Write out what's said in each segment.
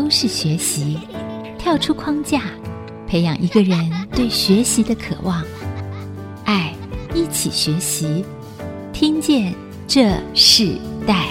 都是学习，跳出框架，培养一个人对学习的渴望。爱，一起学习，听见这世代。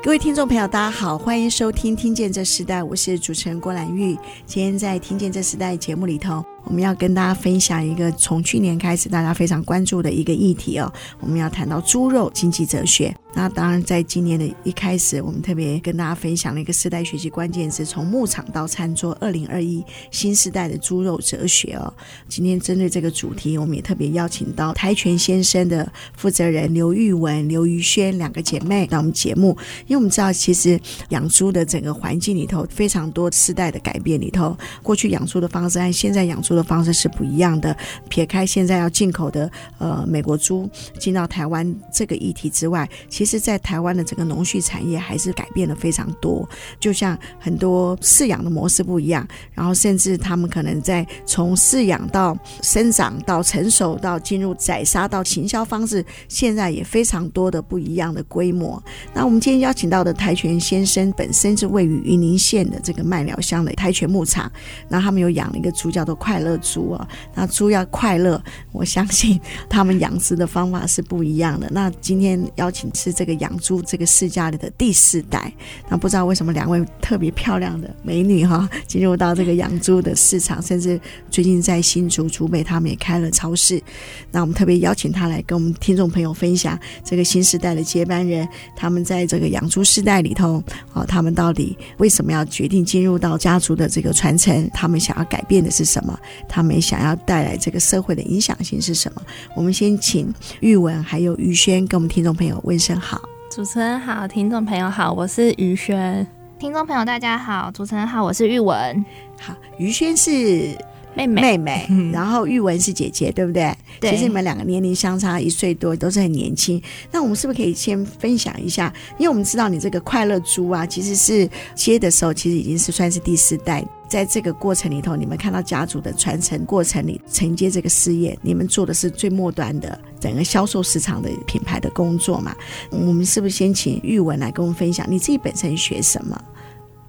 各位听众朋友，大家好，欢迎收听《听见这时代》，我是主持人郭兰玉。今天在《听见这时代》节目里头，我们要跟大家分享一个从去年开始大家非常关注的一个议题哦，我们要谈到猪肉经济哲学。那当然，在今年的一开始，我们特别跟大家分享了一个世代学习关键词：从牧场到餐桌，二零二一新时代的猪肉哲学哦。今天针对这个主题，我们也特别邀请到台泉先生的负责人刘玉文、刘瑜轩两个姐妹到我们节目。因为我们知道，其实养猪的整个环境里头，非常多世代的改变里头，过去养猪的方式和现在养猪的方式是不一样的。撇开现在要进口的呃美国猪进到台湾这个议题之外，其实，在台湾的整个农畜产业还是改变了非常多，就像很多饲养的模式不一样，然后甚至他们可能在从饲养到生长到成熟到进入宰杀到行销方式，现在也非常多的不一样的规模。那我们今天邀请到的台泉先生，本身是位于云林县的这个麦寮乡的台泉牧场，那他们有养了一个猪叫做快乐猪啊，那猪要快乐，我相信他们养殖的方法是不一样的。那今天邀请是。这个养猪这个世家里的第四代，那不知道为什么两位特别漂亮的美女哈，进入到这个养猪的市场，甚至最近在新竹竹北他们也开了超市。那我们特别邀请他来跟我们听众朋友分享这个新时代的接班人，他们在这个养猪世代里头啊，他们到底为什么要决定进入到家族的这个传承？他们想要改变的是什么？他们想要带来这个社会的影响性是什么？我们先请玉文还有于轩跟我们听众朋友问声。好，主持人好，听众朋友好，我是于轩。听众朋友大家好，主持人好，我是玉文。好，于轩是妹妹，妹妹，然后玉文是姐姐，对不对？对。其实你们两个年龄相差一岁多，都是很年轻。那我们是不是可以先分享一下？因为我们知道你这个快乐猪啊，其实是接的时候，其实已经是算是第四代。在这个过程里头，你们看到家族的传承过程里承接这个事业，你们做的是最末端的整个销售市场的品牌的工作嘛？我们是不是先请玉文来跟我们分享你自己本身学什么？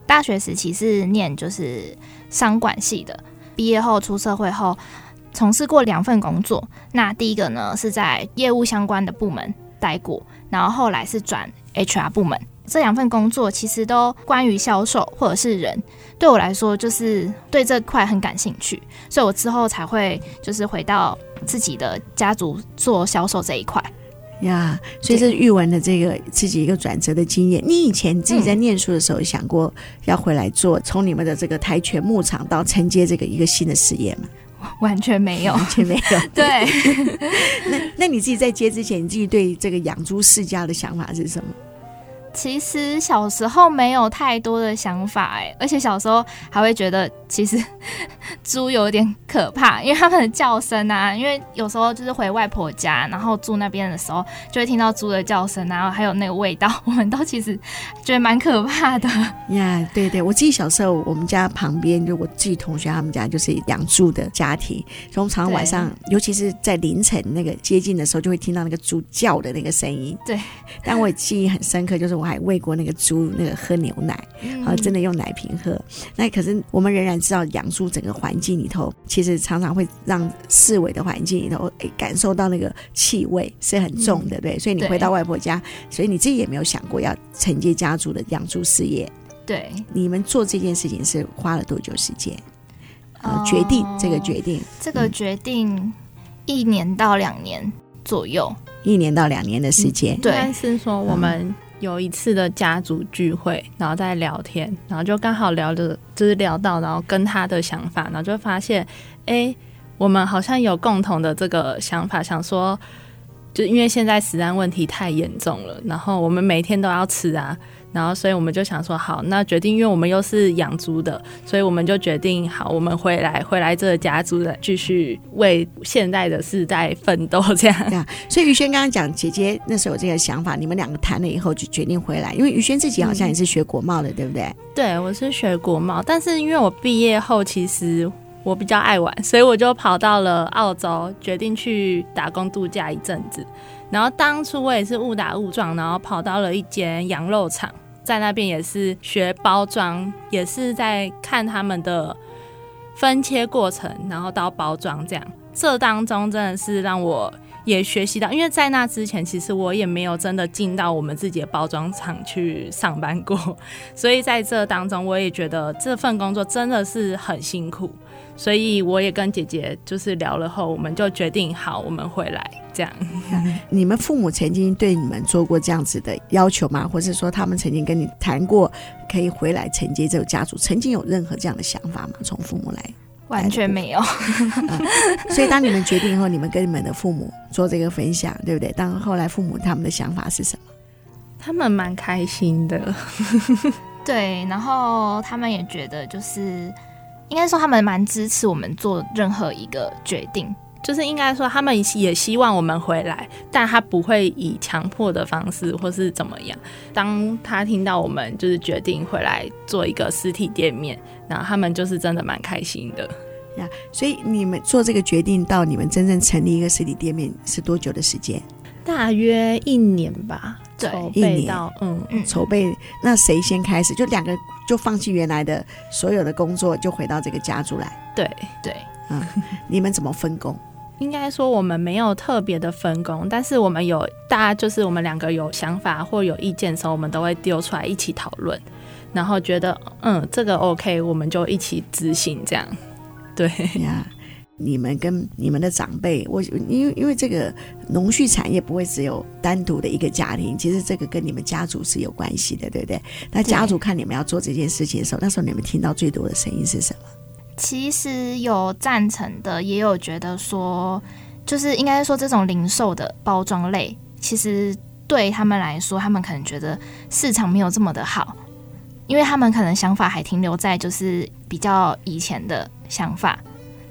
大学时期是念就是商管系的，毕业后出社会后从事过两份工作。那第一个呢是在业务相关的部门待过，然后后来是转 HR 部门。这两份工作其实都关于销售或者是人，对我来说就是对这块很感兴趣，所以我之后才会就是回到自己的家族做销售这一块呀。所以这是玉文的这个自己一个转折的经验。你以前自己在念书的时候想过要回来做，从你们的这个台泉牧场到承接这个一个新的事业吗？完全没有，完全没有。对，那那你自己在接之前，你自己对这个养猪世家的想法是什么？其实小时候没有太多的想法哎，而且小时候还会觉得其实 猪有点可怕，因为它们的叫声啊，因为有时候就是回外婆家，然后住那边的时候，就会听到猪的叫声，然后还有那个味道，我们都其实觉得蛮可怕的呀。Yeah, 对对，我自己小时候，我们家旁边就我自己同学他们家就是养猪的家庭，通常晚上，尤其是在凌晨那个接近的时候，就会听到那个猪叫的那个声音。对，但我也记忆很深刻，就是我。还喂过那个猪，那个喝牛奶，啊，真的用奶瓶喝。那可是我们仍然知道，养猪整个环境里头，其实常常会让四维的环境里头，哎，感受到那个气味是很重的，对。所以你回到外婆家，所以你自己也没有想过要承接家族的养猪事业。对，你们做这件事情是花了多久时间？呃，决定这个决定，这个决定一年到两年左右，一年到两年的时间。对，但是说我们。有一次的家族聚会，然后在聊天，然后就刚好聊的，就是聊到，然后跟他的想法，然后就发现，哎，我们好像有共同的这个想法，想说，就因为现在食安问题太严重了，然后我们每天都要吃啊。然后，所以我们就想说，好，那决定，因为我们又是养猪的，所以我们就决定，好，我们回来，回来这个家族的，继续为现在的世代奋斗，这样。所以于轩刚刚讲，姐姐那时候有这个想法，你们两个谈了以后就决定回来，因为于轩自己好像也是学国贸的，嗯、对不对？对，我是学国贸，但是因为我毕业后其实我比较爱玩，所以我就跑到了澳洲，决定去打工度假一阵子。然后当初我也是误打误撞，然后跑到了一间羊肉厂，在那边也是学包装，也是在看他们的分切过程，然后到包装这样。这当中真的是让我也学习到，因为在那之前，其实我也没有真的进到我们自己的包装厂去上班过，所以在这当中，我也觉得这份工作真的是很辛苦。所以我也跟姐姐就是聊了后，我们就决定好，我们回来这样。你们父母曾经对你们做过这样子的要求吗？或是说他们曾经跟你谈过可以回来承接这个家族？曾经有任何这样的想法吗？从父母来，完全没有。嗯，所以当你们决定以后，你们跟你们的父母做这个分享，对不对？当后来父母他们的想法是什么？他们蛮开心的，对，然后他们也觉得就是。应该说他们蛮支持我们做任何一个决定，就是应该说他们也希望我们回来，但他不会以强迫的方式或是怎么样。当他听到我们就是决定回来做一个实体店面，然后他们就是真的蛮开心的呀。所以你们做这个决定到你们真正成立一个实体店面是多久的时间？大约一年吧。对，一年，嗯嗯，筹备。那谁先开始？就两个就放弃原来的所有的工作，就回到这个家族来。对对，嗯，你们怎么分工？应该说我们没有特别的分工，但是我们有大家就是我们两个有想法或有意见的时候，我们都会丢出来一起讨论，然后觉得嗯这个 OK，我们就一起执行这样。对呀。你们跟你们的长辈，我因为因为这个农畜产业不会只有单独的一个家庭，其实这个跟你们家族是有关系的，对不对？那家族看你们要做这件事情的时候，那时候你们听到最多的声音是什么？其实有赞成的，也有觉得说，就是应该说这种零售的包装类，其实对他们来说，他们可能觉得市场没有这么的好，因为他们可能想法还停留在就是比较以前的想法。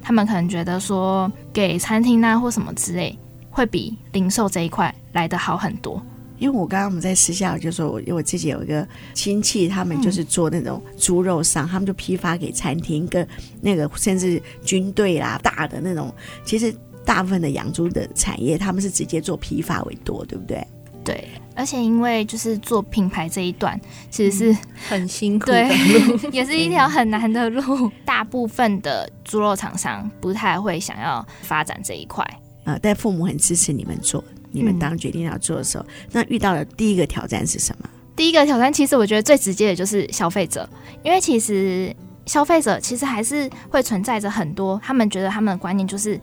他们可能觉得说给餐厅啊或什么之类，会比零售这一块来得好很多。因为我刚刚我们在私下我就说，我我自己有一个亲戚，他们就是做那种猪肉商，嗯、他们就批发给餐厅跟那个甚至军队啦大的那种。其实大部分的养猪的产业，他们是直接做批发为多，对不对？对，而且因为就是做品牌这一段，其实是、嗯、很辛苦的路，对，也是一条很难的路。大部分的猪肉厂商不太会想要发展这一块啊、呃，但父母很支持你们做。你们当决定要做的时候，嗯、那遇到的第一个挑战是什么？第一个挑战，其实我觉得最直接的就是消费者，因为其实消费者其实还是会存在着很多，他们觉得他们的观念就是。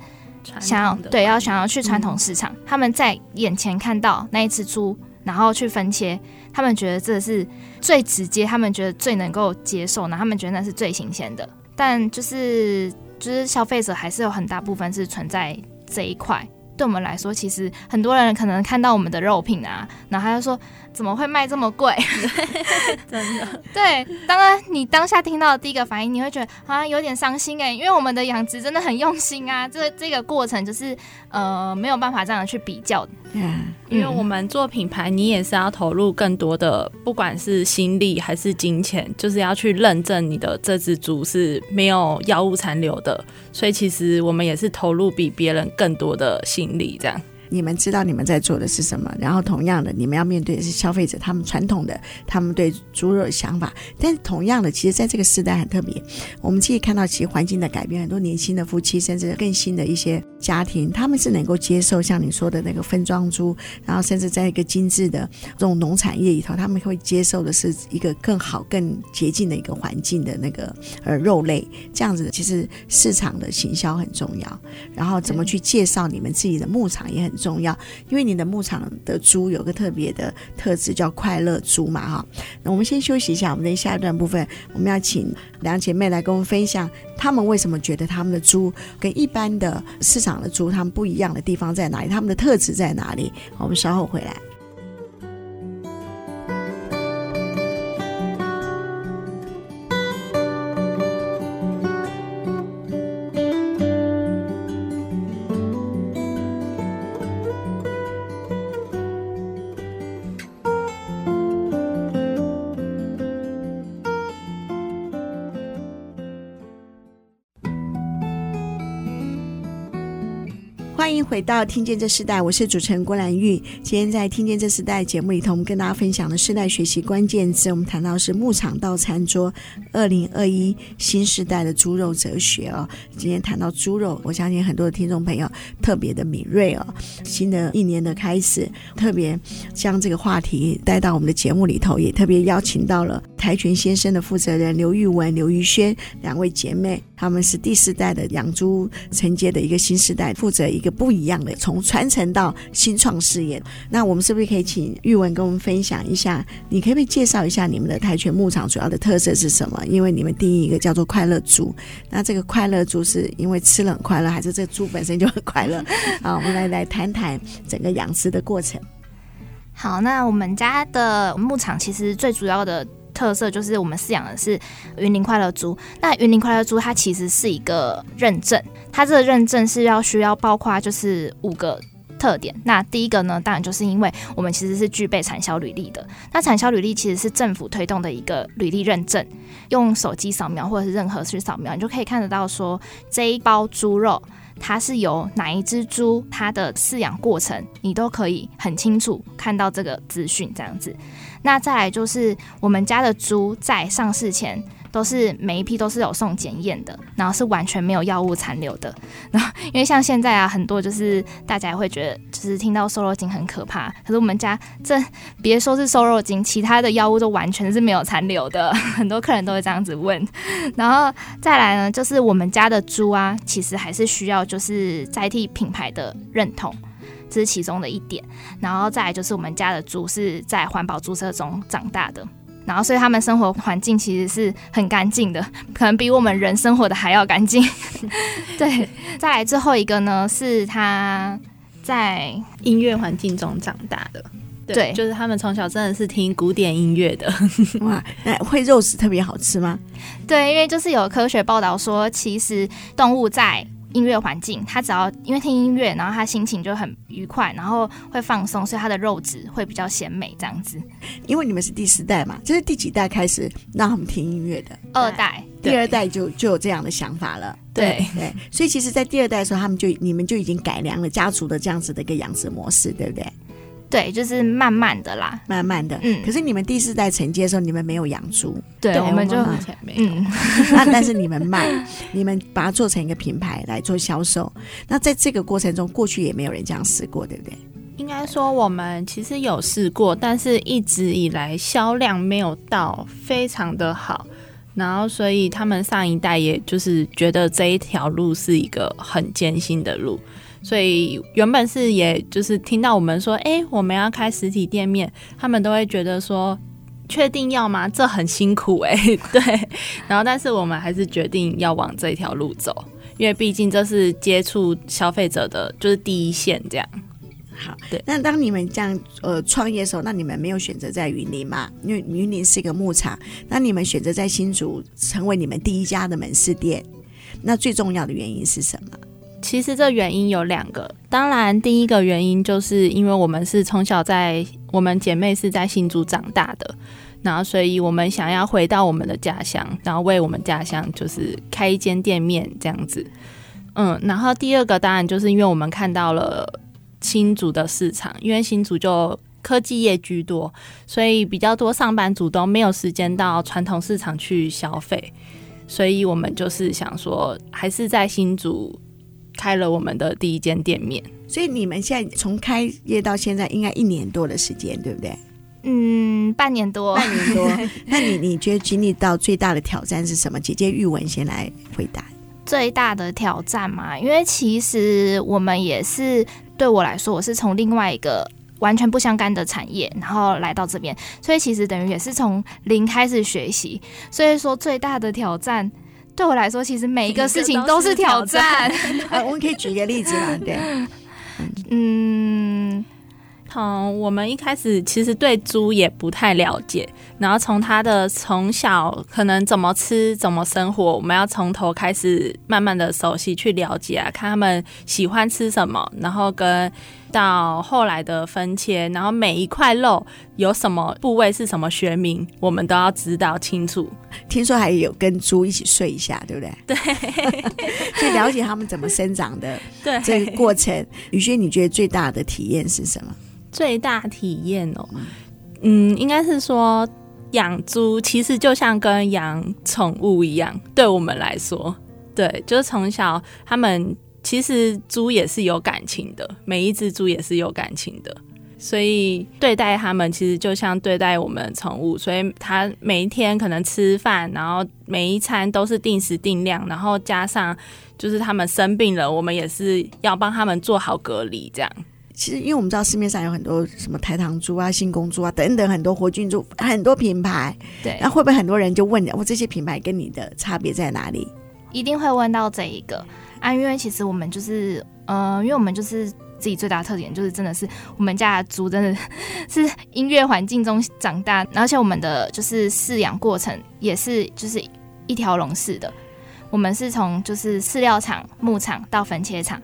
想要对，要想要去传统市场，嗯，他们在眼前看到那一只猪，然后去分切，他们觉得这是最直接，他们觉得最能够接受，然后他们觉得那是最新鲜的。但就是就是消费者还是有很大部分是存在这一块。对我们来说，其实很多人可能看到我们的肉品啊，然后他就说。怎么会卖这么贵？真的，对，当然你当下听到的第一个反应，你会觉得好像有点伤心哎，因为我们的养殖真的很用心啊，这这个过程就是呃没有办法这样去比较。嗯，因为我们做品牌，你也是要投入更多的，不管是心力还是金钱，就是要去认证你的这只猪是没有药物残留的，所以其实我们也是投入比别人更多的心力这样。你们知道你们在做的是什么，然后同样的，你们要面对的是消费者他们传统的他们对猪肉的想法。但是同样的，其实在这个时代很特别，我们可以看到其实环境的改变，很多年轻的夫妻甚至更新的一些家庭，他们是能够接受像你说的那个分装猪，然后甚至在一个精致的这种农产业里头，他们会接受的是一个更好、更洁净的一个环境的那个呃肉类。这样子其实市场的行销很重要，然后怎么去介绍你们自己的牧场也很重要。因为你的牧场的猪有个特别的特质，叫快乐猪嘛，哈。那我们先休息一下，我们等下一段部分，我们要请两姐妹来跟我们分享，他们为什么觉得他们的猪跟一般的市场的猪，他们不一样的地方在哪里，他们的特质在哪里？我们稍后回来。到《听见这世代》，我是主持人郭兰玉。今天在《听见这世代》节目里头，我们跟大家分享的世代学习关键字，我们谈到是牧场到餐桌，二零二一新时代的猪肉哲学哦。今天谈到猪肉，我相信很多的听众朋友特别的敏锐哦。新的一年的开始，特别将这个话题带到我们的节目里头，也特别邀请到了台銓先生的负责人刘玉文、刘玉轩两位姐妹，她们是第四代的养猪承接的一个新时代，负责一个。不一样样的，从传承到新创事业，那我们是不是可以请玉文跟我们分享一下？你可不可以介绍一下你们的台銓牧场主要的特色是什么？因为你们定义一个叫做“快乐猪”，那这个快乐猪是因为吃了很快乐，还是这猪本身就很快乐？好，我们来来谈谈整个养殖的过程。好，那我们家的牧场其实最主要的。特色就是我们饲养的是云林快乐猪。那云林快乐猪它其实是一个认证，它这个认证是要需要包括就是五个特点。那第一个呢，当然就是因为我们其实是具备产销履历的。那产销履历其实是政府推动的一个履历认证，用手机扫描或者是任何去扫描，你就可以看得到说这一包猪肉它是由哪一只猪，它的饲养过程你都可以很清楚看到这个资讯，这样子。那再来就是我们家的猪在上市前都是每一批都是有送检验的，然后是完全没有药物残留的。然后因为像现在啊，很多就是大家也会觉得就是听到瘦肉精很可怕，可是我们家这别说是瘦肉精，其他的药物都完全是没有残留的。很多客人都会这样子问。然后再来呢，就是我们家的猪啊，其实还是需要就是载替品牌的认同。这是其中的一点，然后再来就是我们家的猪是在环保猪舍中长大的，然后所以他们生活环境其实是很干净的，可能比我们人生活的还要干净。对，再来最后一个呢，是他在音乐环境中长大的，对，对就是他们从小真的是听古典音乐的。哇，那会肉食特别好吃吗？对，因为就是有科学报道说，其实动物在音乐环境，他只要因为听音乐，然后他心情就很愉快，然后会放松，所以他的肉质会比较鲜美这样子。因为你们是第四代嘛，这是第几代开始让他们听音乐的？二代，第二代就就有这样的想法了。对对，对，所以其实，在第二代的时候，他们就你们就已经改良了家族的这样子的一个养殖模式，对不对？对，就是慢慢的啦，慢慢的。嗯，可是你们第四代承接的时候，你们没有养猪，对，我们就嗯，那 但是你们卖，你们把它做成一个品牌来做销售。那在这个过程中，过去也没有人这样试过，对不对？应该说，我们其实有试过，但是一直以来销量没有到非常的好。然后，所以他们上一代也就是觉得这一条路是一个很艰辛的路。所以原本是，也就是听到我们说，哎、欸，我们要开实体店面，他们都会觉得说，确定要吗？这很辛苦哎、欸，对。然后，但是我们还是决定要往这条路走，因为毕竟这是接触消费者的，就是第一线这样。好，对。那当你们这样呃创业的时候，那你们没有选择在云林嘛？因为云林是一个牧场，那你们选择在新竹成为你们第一家的门市店，那最重要的原因是什么？其实这原因有两个，当然第一个原因就是因为我们是从小在我们姐妹是在新竹长大的，然后所以我们想要回到我们的家乡，然后为我们家乡就是开一间店面这样子。嗯，然后第二个当然就是因为我们看到了新竹的市场，因为新竹就科技业居多，所以比较多上班族都没有时间到传统市场去消费，所以我们就是想说还是在新竹。开了我们的第一间店面，所以你们现在从开业到现在应该一年多的时间，对不对？嗯，半年多，半年多。那你你觉得经历到最大的挑战是什么？姐姐玉文先来回答。最大的挑战嘛，因为其实我们也是，对我来说，我是从另外一个完全不相干的产业，然后来到这边，所以其实等于也是从零开始学习。所以说最大的挑战。对我来说，其实每一个事情都是挑战。啊，我们可以举一个例子嘛？对，嗯，从我们一开始其实对猪也不太了解，然后从它的从小可能怎么吃、怎么生活，我们要从头开始慢慢的熟悉去了解啊，看他们喜欢吃什么，然后跟到后来的分切，然后每一块肉有什么部位是什么学名，我们都要知道清楚。听说还有跟猪一起睡一下，对不对？对，去了解他们怎么生长的，对这个过程。宇轩，你觉得最大的体验是什么？最大体验哦，嗯，应该是说养猪其实就像跟养宠物一样，对我们来说，对，就是从小他们其实猪也是有感情的，每一只猪也是有感情的，所以对待他们其实就像对待我们的宠物，所以他每一天可能吃饭，然后每一餐都是定时定量，然后加上就是他们生病了，我们也是要帮他们做好隔离，这样。其实，因为我们知道市面上有很多什么台糖猪啊、新公猪啊等等很多活菌猪，很多品牌。对，那会不会很多人就问我这些品牌跟你的差别在哪里？一定会问到这一个啊，因为其实我们就是，呃，因为我们就是自己最大的特点就是真的是我们家的猪真的是音乐环境中长大，而且我们的就是饲养过程也是就是一条龙式的，我们是从就是饲料厂、牧场到粉切厂。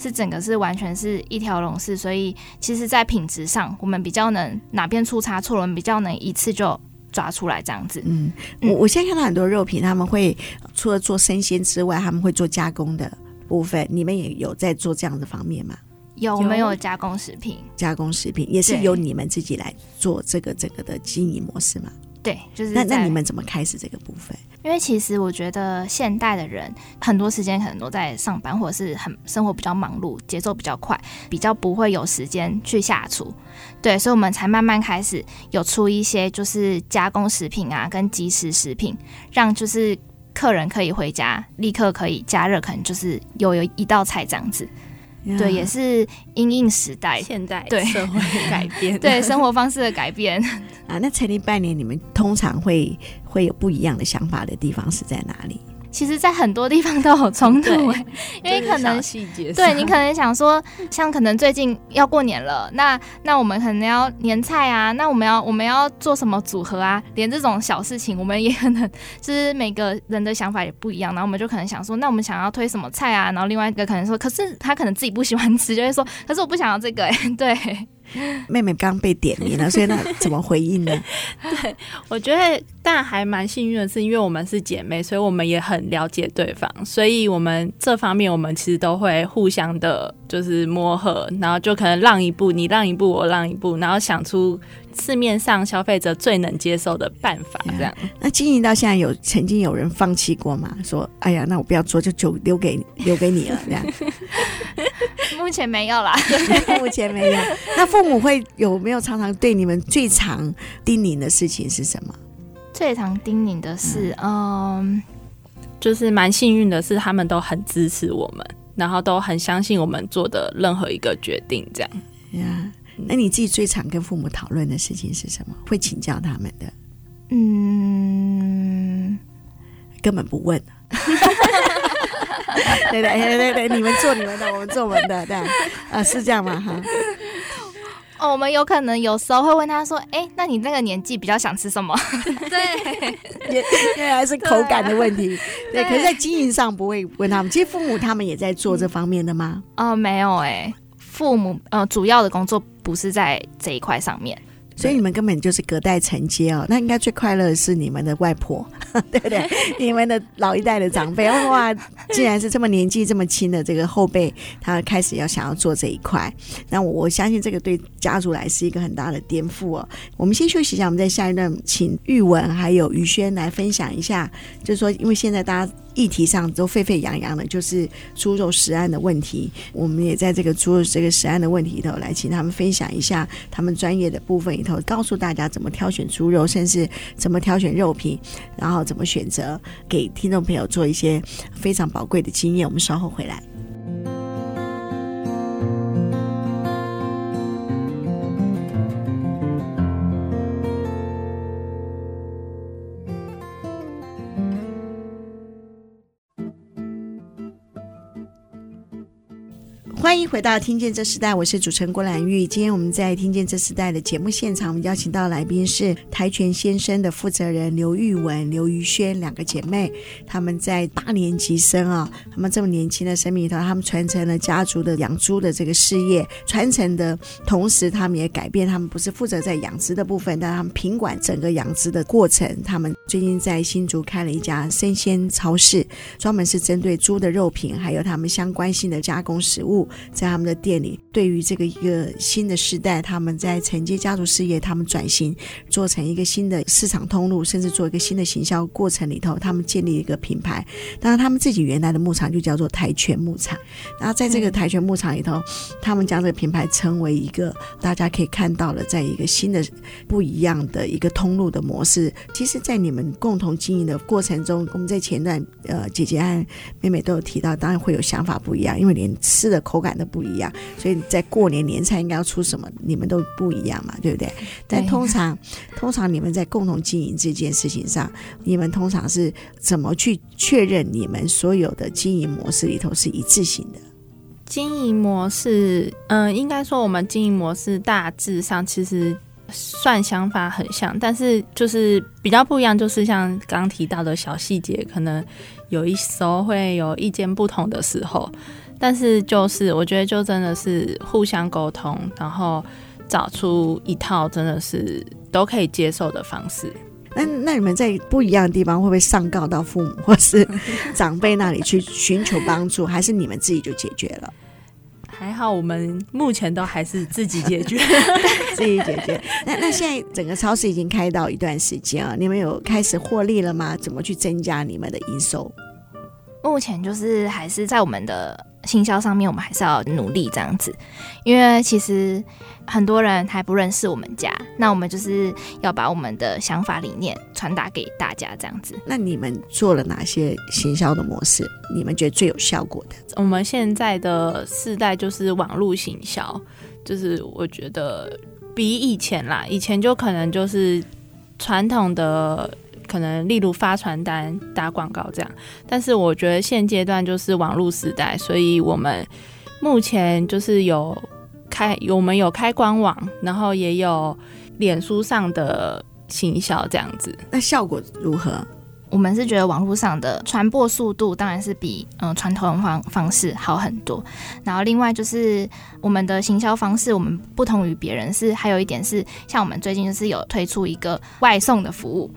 是整个是完全是一条龙式，所以其实，在品质上，我们比较能哪边出差错了，我们比较能一次就抓出来这样子。嗯，我我现在看到很多肉品，他们会除了做生鲜之外，他们会做加工的部分。你们也有在做这样的方面吗？有，我们有加工食品，加工食品也是由你们自己来做这个整个的经营模式吗？对，就是那那你们怎么开始这个部分？因为其实我觉得现代的人很多时间可能都在上班，或者是很生活比较忙碌，节奏比较快，比较不会有时间去下厨。对，所以我们才慢慢开始有出一些就是加工食品啊，跟即食食品，让就是客人可以回家立刻可以加热，可能就是有有一道菜这样子。对，也是因应时代、现代对社会改变，对生活方式的改变啊。那成立半年，你们通常会会有不一样的想法的地方是在哪里？其实，在很多地方都有冲突，因为可能细节，对你可能想说，像可能最近要过年了，那那我们可能要年菜啊，那我们要我们要做什么组合啊？连这种小事情，我们也可能就是每个人的想法也不一样，然后我们就可能想说，那我们想要推什么菜啊？然后另外一个可能说，可是他可能自己不喜欢吃，就会说，可是我不想要这个、欸，对。妹妹刚被点名了，所以那怎么回应呢？对，我觉得但还蛮幸运的是，因为我们是姐妹，所以我们也很了解对方，所以我们这方面我们其实都会互相的，就是磨合，然后就可能让一步，你让一步，我让一步，然后想出市面上消费者最能接受的办法。这样，那经营到现在有曾经有人放弃过吗？说，哎呀，那我不要做，就就留给留给你了，这样。目前没有啦，目前没有。那父母会有没有常常对你们最常叮咛的事情是什么？最常叮咛的是，嗯，嗯就是蛮幸运的是，他们都很支持我们，然后都很相信我们做的任何一个决定。这样呀？那你自己最常跟父母讨论的事情是什么？会请教他们的？嗯，根本不问。对对对对对，你们做你们的，我们做我们的，对，啊，是这样吗？哈，哦，我们有可能有时候会问他说：“哎，那你那个年纪比较想吃什么？” 对，也原来是口感的问题。对，对，可是，在经营上不会问他们。其实父母他们也在做这方面的吗？哦，没有哎，父母呃，主要的工作不是在这一块上面。所以你们根本就是隔代承接哦，那应该最快乐的是你们的外婆，对不对？你们的老一代的长辈，哇，既然是这么年纪这么轻的这个后辈，他开始要想要做这一块，那我我相信这个对家族来是一个很大的颠覆哦。我们先休息一下，我们在下一段请玉文还有于轩来分享一下，就是说，因为现在大家。议题上都沸沸扬扬的，就是猪肉食安的问题。我们也在这个猪肉这个食安的问题里头，来请他们分享一下他们专业的部分里头，告诉大家怎么挑选猪肉，甚至怎么挑选肉品，然后怎么选择，给听众朋友做一些非常宝贵的经验。我们稍后回来。欢迎回到《听见这时代》，我是主持人郭兰玉。今天我们在《听见这时代》的节目现场，我们邀请到来宾是跆拳先生的负责人刘玉文、刘于轩两个姐妹。她们在八年级生啊，她们这么年轻的生命里头，她们传承了家族的养猪的这个事业。传承的同时，她们也改变，她们不是负责在养殖的部分，但她们品管整个养殖的过程。她们最近在新竹开了一家生鲜超市，专门是针对猪的肉品，还有他们相关性的加工食物。在他们的店里，对于这个一个新的时代，他们在承接家族事业，他们转型做成一个新的市场通路，甚至做一个新的行销过程里头，他们建立一个品牌。当然，他们自己原来的牧场就叫做跆拳牧场，然后在这个跆拳牧场里头，他们将这个品牌称为一个大家可以看到了，在一个新的不一样的一个通路的模式。其实，在你们共同经营的过程中，我们在前段呃姐姐和妹妹都有提到，当然会有想法不一样，因为连吃的口感都不一样，所以在过年年菜应该要出什么，你们都不一样嘛，对不对？但通常，通常你们在共同经营这件事情上，你们通常是怎么去确认你们所有的经营模式里头是一致性的？经营模式，嗯、呃，应该说我们经营模式大致上其实算想法很像，但是就是比较不一样，就是像刚刚提到的小细节，可能有一时候会有意见不同的时候。但是就是，我觉得就真的是互相沟通，然后找出一套真的是都可以接受的方式。那那你们在不一样的地方会不会上告到父母或是 长辈那里去寻求帮助，还是你们自己就解决了？还好，我们目前都还是自己解决，自己解决。那那现在整个超市已经开到一段时间啊，你们有开始获利了吗？怎么去增加你们的营收？目前就是还是在我们的。行销上面，我们还是要努力这样子，因为其实很多人还不认识我们家，那我们就是要把我们的想法理念传达给大家这样子。那你们做了哪些行销的模式？你们觉得最有效果的？我们现在的世代就是网络行销，就是我觉得比以前啦，以前就可能就是传统的。可能例如发传单、打广告这样，但是我觉得现阶段就是网络时代，所以我们目前就是有开，我们有开官网，然后也有脸书上的行销这样子。那效果如何？我们是觉得网络上的传播速度当然是比嗯传统方方式好很多。然后另外就是我们的行销方式，我们不同于别人是还有一点是，像我们最近就是有推出一个外送的服务。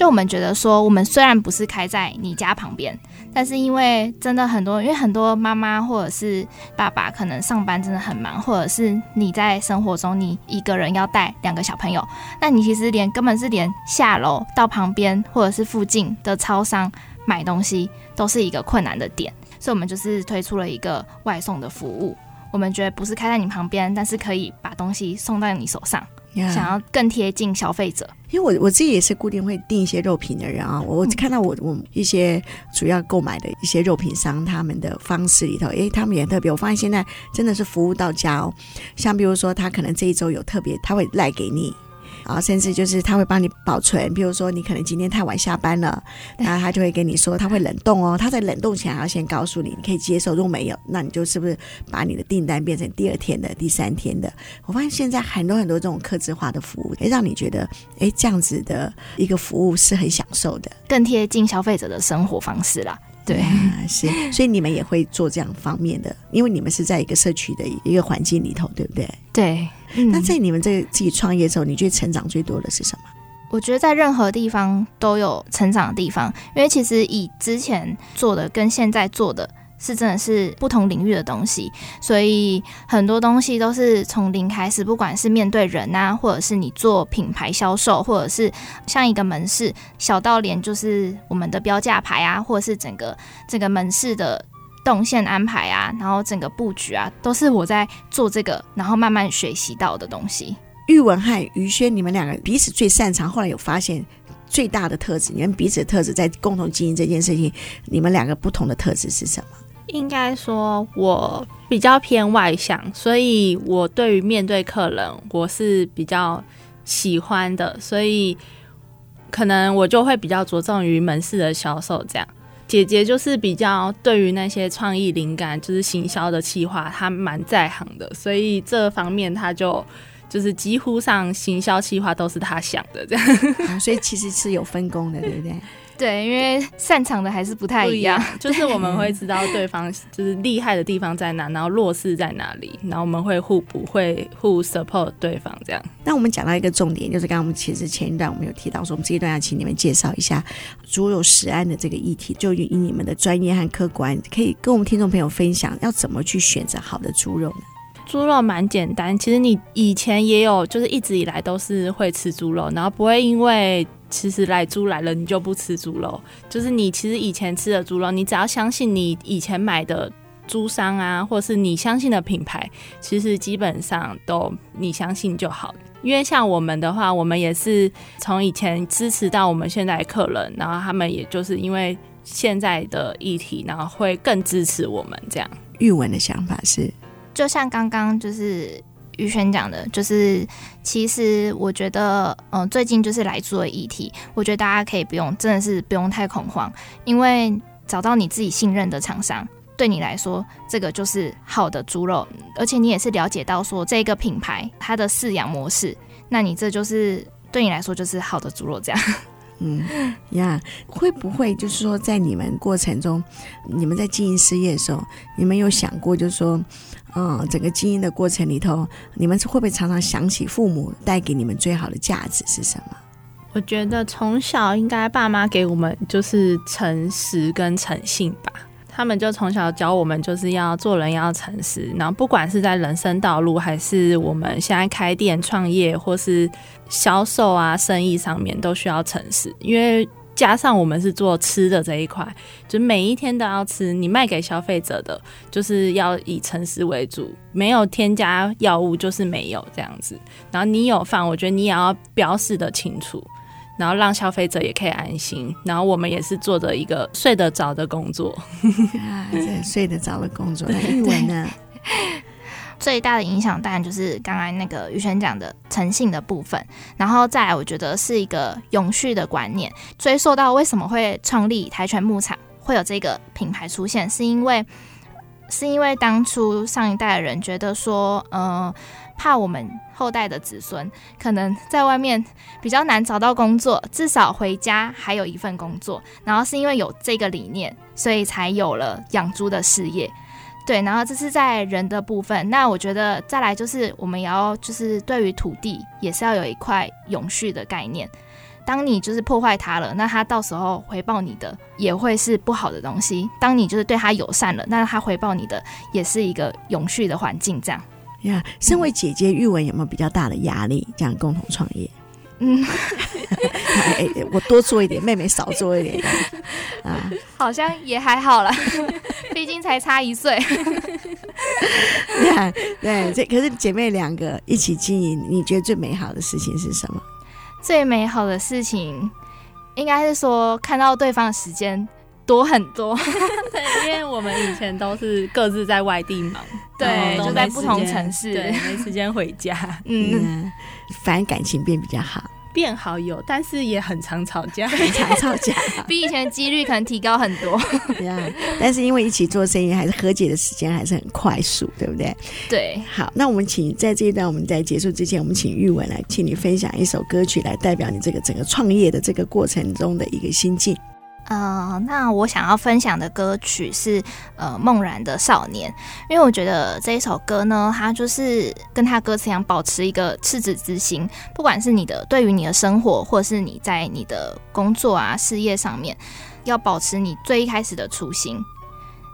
就我们觉得说，我们虽然不是开在你家旁边，但是因为真的很多，因为很多妈妈或者是爸爸可能上班真的很忙，或者是你在生活中你一个人要带两个小朋友，那你其实连根本是连下楼到旁边或者是附近的超商买东西都是一个困难的点，所以我们就是推出了一个外送的服务。我们觉得不是开在你旁边，但是可以把东西送到你手上。想要更贴近消费者，因为我我自己也是固定会订一些肉品的人啊。我看到我我一些主要购买的一些肉品商，他们的方式里头，诶，他们也特别。我发现现在真的是服务到家哦。像比如说，他可能这一周有特别，他会赖给你。啊，甚至就是他会帮你保存，比如说你可能今天太晚下班了，然后他就会跟你说他会冷冻哦，他在冷冻前还要先告诉你，你可以接受，如果没有，那你就是不是把你的订单变成第二天的、第三天的？我发现现在很多很多这种客制化的服务，哎，让你觉得哎，这样子的一个服务是很享受的，更贴近消费者的生活方式啦。对，啊，是，所以你们也会做这样方面的，因为你们是在一个社区的一个环境里头，对不对？对。嗯，那在你们这自己创业之后，你觉得成长最多的是什么？我觉得在任何地方都有成长的地方，因为其实以之前做的跟现在做的。是真的是不同领域的东西，所以很多东西都是从零开始。不管是面对人啊，或者是你做品牌销售，或者是像一个门市，小到连就是我们的标价牌啊，或者是整个这个门市的动线安排啊，然后整个布局啊，都是我在做这个，然后慢慢学习到的东西。玉文和于轩，你们两个彼此最擅长，后来有发现最大的特质，你们彼此的特质在共同经营这件事情，你们两个不同的特质是什么？应该说，我比较偏外向，所以我对于面对客人，我是比较喜欢的，所以可能我就会比较着重于门市的销售这样。姐姐就是比较对于那些创意灵感，就是行销的企划，她蛮在行的，所以这方面她就就是几乎上行销企划都是她想的这样，所以其实是有分工的，对不对？对，因为擅长的还是不太一样，就是我们会知道对方就是厉害的地方在哪，然后弱势在哪里，然后我们会互补，会互 support 对方这样。那我们讲到一个重点，就是刚刚我们其实前一段我们有提到说，我们这一段要请你们介绍一下猪肉食安的这个议题，就以你们的专业和客观，可以跟我们听众朋友分享要怎么去选择好的猪肉呢？猪肉蛮简单，其实你以前也有，就是一直以来都是会吃猪肉，然后不会因为。其实来猪来了，你就不吃猪肉。就是你其实以前吃的猪肉，你只要相信你以前买的猪商啊，或是你相信的品牌，其实基本上都你相信就好。因为像我们的话，我们也是从以前支持到我们现在客人，然后他们也就是因为现在的议题，然后会更支持我们这样。玉文的想法是，就像刚刚就是。于轩讲的，就是其实我觉得，嗯、最近就是来做议题，我觉得大家可以不用，真的是不用太恐慌，因为找到你自己信任的厂商，对你来说，这个就是好的猪肉，而且你也是了解到说这个品牌它的饲养模式，那你这就是对你来说就是好的猪肉，这样。嗯呀会不会就是说，在你们过程中，你们在经营事业的时候，你们有想过，就是说，嗯，整个经营的过程里头，你们是会不会常常想起父母带给你们最好的价值是什么？我觉得从小应该爸妈给我们就是诚实跟诚信吧。他们就从小教我们，就是要做人要诚实。然后不管是在人生道路，还是我们现在开店创业，或是销售啊、生意上面，都需要诚实。因为加上我们是做吃的这一块，就每一天都要吃。你卖给消费者的，就是要以诚实为主，没有添加药物就是没有这样子。然后你有放，我觉得你也要标示的清楚。然后让消费者也可以安心，然后我们也是做着一个睡得着的工作，啊，这睡得着的工作。那玉文呢？最大的影响当然就是刚才那个宇轩讲的诚信的部分，然后再来，我觉得是一个永续的观念。追溯到为什么会创立台全牧场，会有这个品牌出现，是因为是因为当初上一代的人觉得说，呃。怕我们后代的子孙可能在外面比较难找到工作，至少回家还有一份工作。然后是因为有这个理念，所以才有了养猪的事业。对，然后这是在人的部分。那我觉得再来就是我们也要就是对于土地也是要有一块永续的概念。当你就是破坏它了，那它到时候回报你的也会是不好的东西。当你就是对它友善了，那它回报你的也是一个永续的环境，这样。呀，身为姐姐，玉文有没有比较大的压力？这样共同创业，嗯、哎，我多做一点，妹妹少做一点，啊，好像也还好啦，毕竟才差一岁。对，这可是姐妹两个一起经营，你觉得最美好的事情是什么？最美好的事情，应该是说看到对方的时间。多很多，对，因为我们以前都是各自在外地忙，对，就在不同城市，对，没时间回家，嗯，嗯，反正感情变比较好，变好友，但是也很常吵架，很常吵架，比以前的几率可能提高很多，对啊，但是因为一起做生意，还是和解的时间还是很快速，对不对？对，好，那我们请在这一段我们在结束之前，我们请玉文来，请你分享一首歌曲来代表你这个整个创业的这个过程中的一个心境。呃，那我想要分享的歌曲是呃梦然的少年，因为我觉得这一首歌呢，它就是跟他歌词一样，保持一个赤子之心。不管是你的对于你的生活，或是你在你的工作啊事业上面，要保持你最一开始的初心。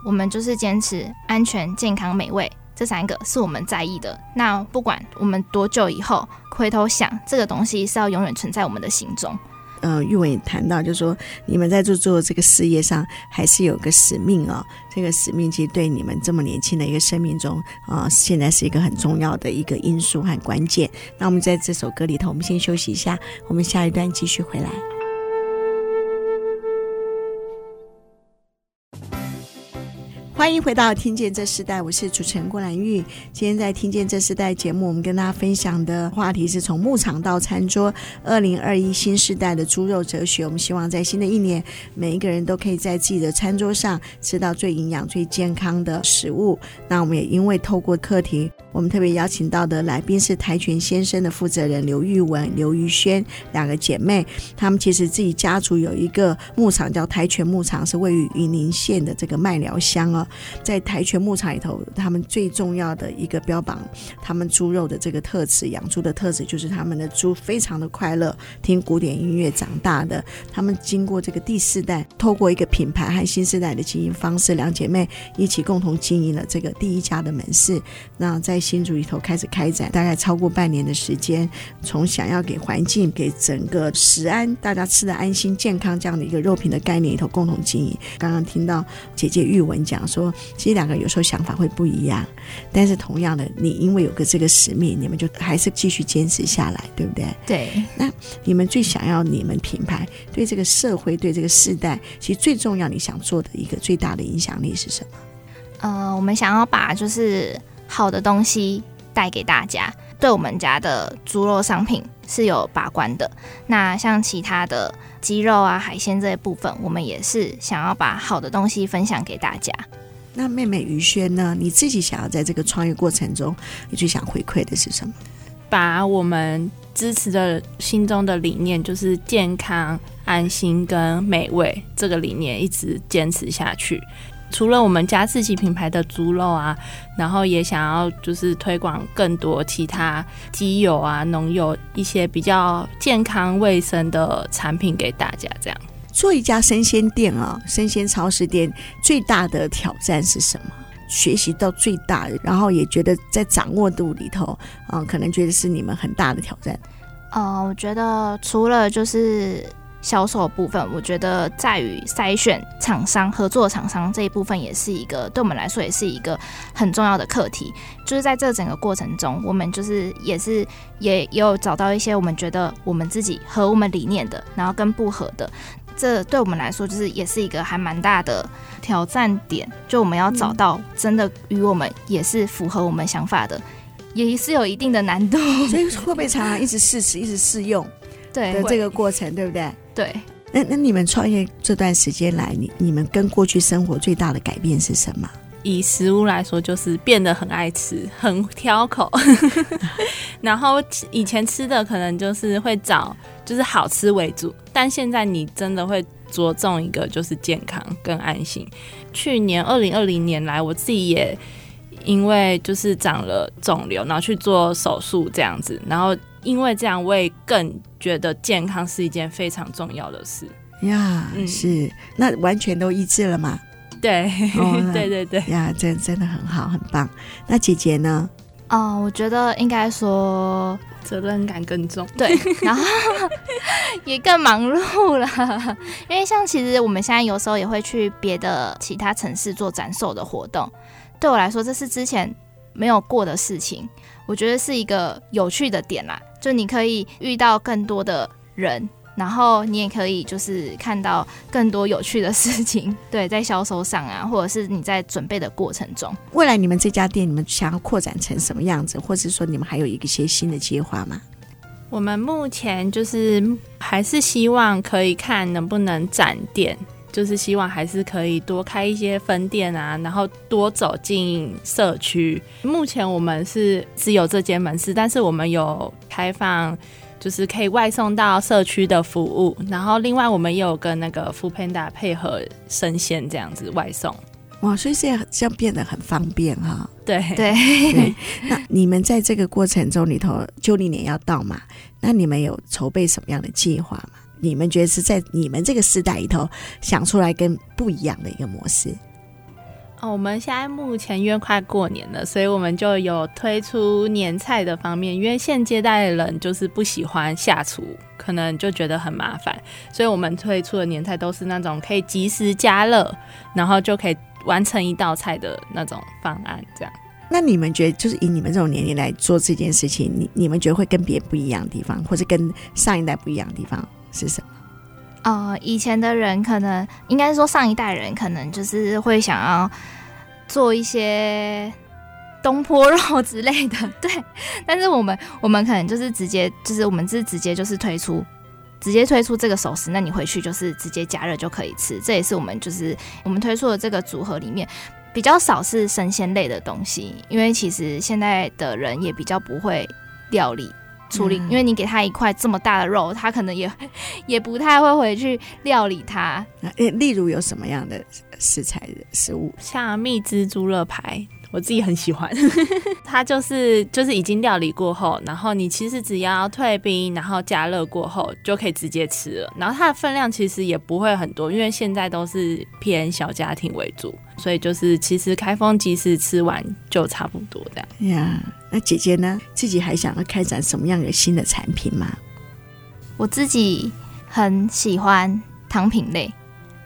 我们就是坚持安全、健康、美味这三个是我们在意的。那不管我们多久以后回头想，这个东西是要永远存在我们的心中。嗯，玉文也谈到，就是说你们在做做这个事业上，还是有个使命哦。这个使命其实对你们这么年轻的一个生命中啊、现在是一个很重要的一个因素和关键。那我们在这首歌里头，我们先休息一下，我们下一段继续回来。欢迎回到《听见这时代》，我是主持人郭兰玉。今天在《听见这时代》节目，我们跟大家分享的话题是从牧场到餐桌，二零二一新时代的猪肉哲学。我们希望在新的一年，每一个人都可以在自己的餐桌上吃到最营养、最健康的食物。那我们也因为透过课题。我们特别邀请到的来宾是台全先生的负责人刘玉文、刘玉轩两个姐妹，她们其实自己家族有一个牧场叫台全牧场，是位于云林县的这个麦寮乡哦。在台全牧场里头，他们最重要的一个标榜他们猪肉的这个特质，养猪的特质就是他们的猪非常的快乐，听古典音乐长大的。他们经过这个第四代，透过一个品牌和新时代的经营方式，两姐妹一起共同经营了这个第一家的门市。那在新竹里头开始开展，大概超过半年的时间，从想要给环境、给整个食安，大家吃的安心、健康这样的一个肉品的概念里头共同经营。刚刚听到姐姐玉文讲说，其实两个有时候想法会不一样，但是同样的，你因为有个这个使命，你们就还是继续坚持下来，对不对？对。那你们最想要你们品牌对这个社会、对这个世代，其实最重要，你想做的一个最大的影响力是什么？呃，我们想要把就是。好的东西带给大家，对我们家的猪肉商品是有把关的。那像其他的鸡肉啊、海鲜这一部分，我们也是想要把好的东西分享给大家。那妹妹于轩呢？你自己想要在这个创业过程中，你最想回馈的是什么？把我们支持的心中的理念，就是健康、安心跟美味这个理念，一直坚持下去。除了我们家自己品牌的猪肉啊，然后也想要就是推广更多其他鸡油啊、农油一些比较健康卫生的产品给大家。这样做一家生鲜店啊，生鲜超市店最大的挑战是什么？学习到最大，然后也觉得在掌握度里头啊，可能觉得是你们很大的挑战。呃，我觉得除了就是。销售部分，我觉得在于筛选厂商、合作厂商这一部分，也是一个对我们来说也是一个很重要的课题。就是在这整个过程中，我们就是也是也也有找到一些我们觉得我们自己合我们理念的，然后跟不合的，这对我们来说就是也是一个还蛮大的挑战点。就我们要找到真的与我们也是符合我们想法的，也是有一定的难度。所以会不会常常一直试吃、一直试用？对的这个过程，对不对？对，那那你们创业这段时间来，你你们跟过去生活最大的改变是什么？以食物来说，就是变得很爱吃，很挑口。然后以前吃的可能就是会找就是好吃为主，但现在你真的会着重一个就是健康跟安心。去年二零二零年来，我自己也因为就是长了肿瘤，然后去做手术这样子，然后。因为这样，我也更觉得健康是一件非常重要的事呀。嗯、是，那完全都医治了吗？对，哦、对对对呀，真真的很好，很棒。那姐姐呢？哦、呃，我觉得应该说责任感更重，对，然后 也更忙碌了。因为像其实我们现在有时候也会去别的其他城市做展售的活动，对我来说这是之前没有过的事情，我觉得是一个有趣的点啦。就你可以遇到更多的人，然后你也可以就是看到更多有趣的事情。对，在销售上啊，或者是你在准备的过程中，未来你们这家店，你们想要扩展成什么样子，或者说你们还有一些新的计划吗？我们目前就是还是希望可以看能不能展店。就是希望还是可以多开一些分店啊，然后多走进社区。目前我们是只有这间门市，但是我们有开放，就是可以外送到社区的服务。然后另外我们也有跟那个 Foodpanda 配合生鲜这样子外送。哇，所以现在这样变得很方便哈。对对对。那你们在这个过程中里头，旧历年要到嘛？那你们有筹备什么样的计划吗？你们觉得是在你们这个时代里头想出来跟不一样的一个模式？哦，我们现在目前因为快过年了，所以我们就有推出年菜的方面。因为现阶代的人就是不喜欢下厨，可能就觉得很麻烦，所以我们推出的年菜都是那种可以及时加热，然后就可以完成一道菜的那种方案。这样，那你们觉得，就是以你们这种年龄来做这件事情，你你们觉得会跟别人不一样的地方，或者跟上一代不一样的地方？是什么？呃，以前的人可能应该说上一代人可能就是会想要做一些东坡肉之类的，对。但是我们我们可能就是直接，就是我们是直接就是推出，直接推出这个熟食，那你回去就是直接加热就可以吃。这也是我们就是我们推出的这个组合里面比较少是生鲜类的东西，因为其实现在的人也比较不会料理。处理，因为你给他一块这么大的肉，他可能也 也不太会回去料理它。诶，例如有什么样的食材的食物？像蜜汁猪肋排。我自己很喜欢，它就是就是已经料理过后，然后你其实只要退冰，然后加热过后就可以直接吃了。然后它的分量其实也不会很多，因为现在都是偏小家庭为主，所以就是其实开封即使吃完就差不多这样。呀，那姐姐呢？自己还想要开展什么样的新的产品吗？我自己很喜欢糖品类，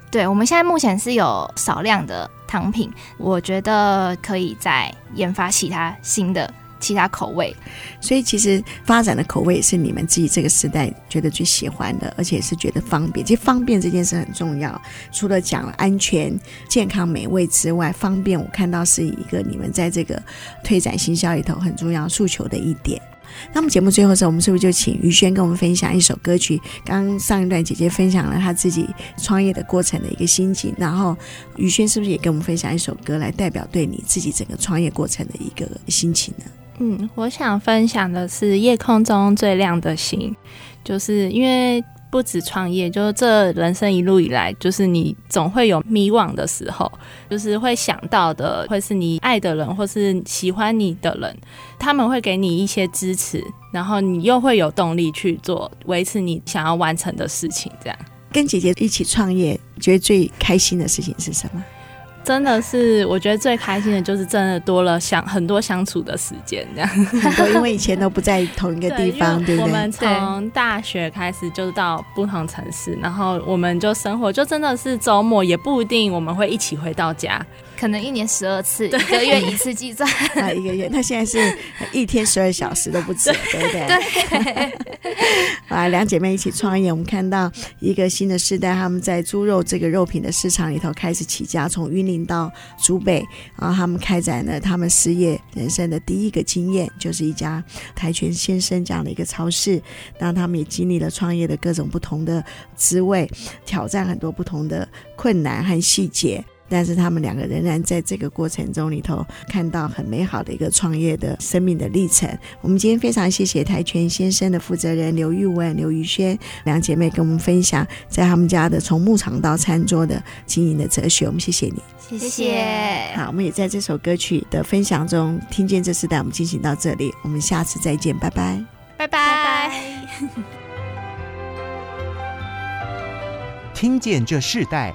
对，我们现在目前是有少量的。糖品，我觉得可以再研发其他新的其他口味，所以其实发展的口味是你们自己这个时代觉得最喜欢的，而且是觉得方便。其实方便这件事很重要，除了讲安全、健康、美味之外，方便我看到是一个你们在这个推展行销里头很重要诉求的一点。那么节目最后的时候，我们是不是就请于轩跟我们分享一首歌曲？刚刚上一段姐姐分享了她自己创业的过程的一个心情，然后于轩是不是也跟我们分享一首歌，来代表对你自己整个创业过程的一个心情呢？嗯，我想分享的是《夜空中最亮的星》，就是因为。不止创业，就是这人生一路以来，就是你总会有迷惘的时候，就是会想到的会是你爱的人，或是喜欢你的人，他们会给你一些支持，然后你又会有动力去做维持你想要完成的事情。这样，跟姐姐一起创业，觉得最开心的事情是什么？真的是，我觉得最开心的就是真的多了相很多相处的时间，这样 很多，因为以前都不在同一个地方，对，对不对？我们从大学开始就到不同城市，然后我们就生活，就真的是周末也不一定我们会一起回到家。可能一年十二次，一个月一次计算 啊，一个月。那现在是一天十二小时都不止，对不对？对。啊，两姐妹一起创业，我们看到一个新的时代，他们在猪肉这个肉品的市场里头开始起家，从云林到竹北，然后他们开展了他们事业人生的第一个经验，就是一家跆拳先生这样的一个超市。那他们也经历了创业的各种不同的滋味，挑战很多不同的困难和细节。但是他们两个仍然在这个过程中里头看到很美好的一个创业的生命的历程。我们今天非常谢谢跆拳先生的负责人刘玉文、刘玉轩两姐妹跟我们分享在他们家的从牧场到餐桌的经营的哲学。我们谢谢你，谢谢。好，我们也在这首歌曲的分享中听见这世代，我们进行到这里，我们下次再见，拜拜，拜拜。听见这世代。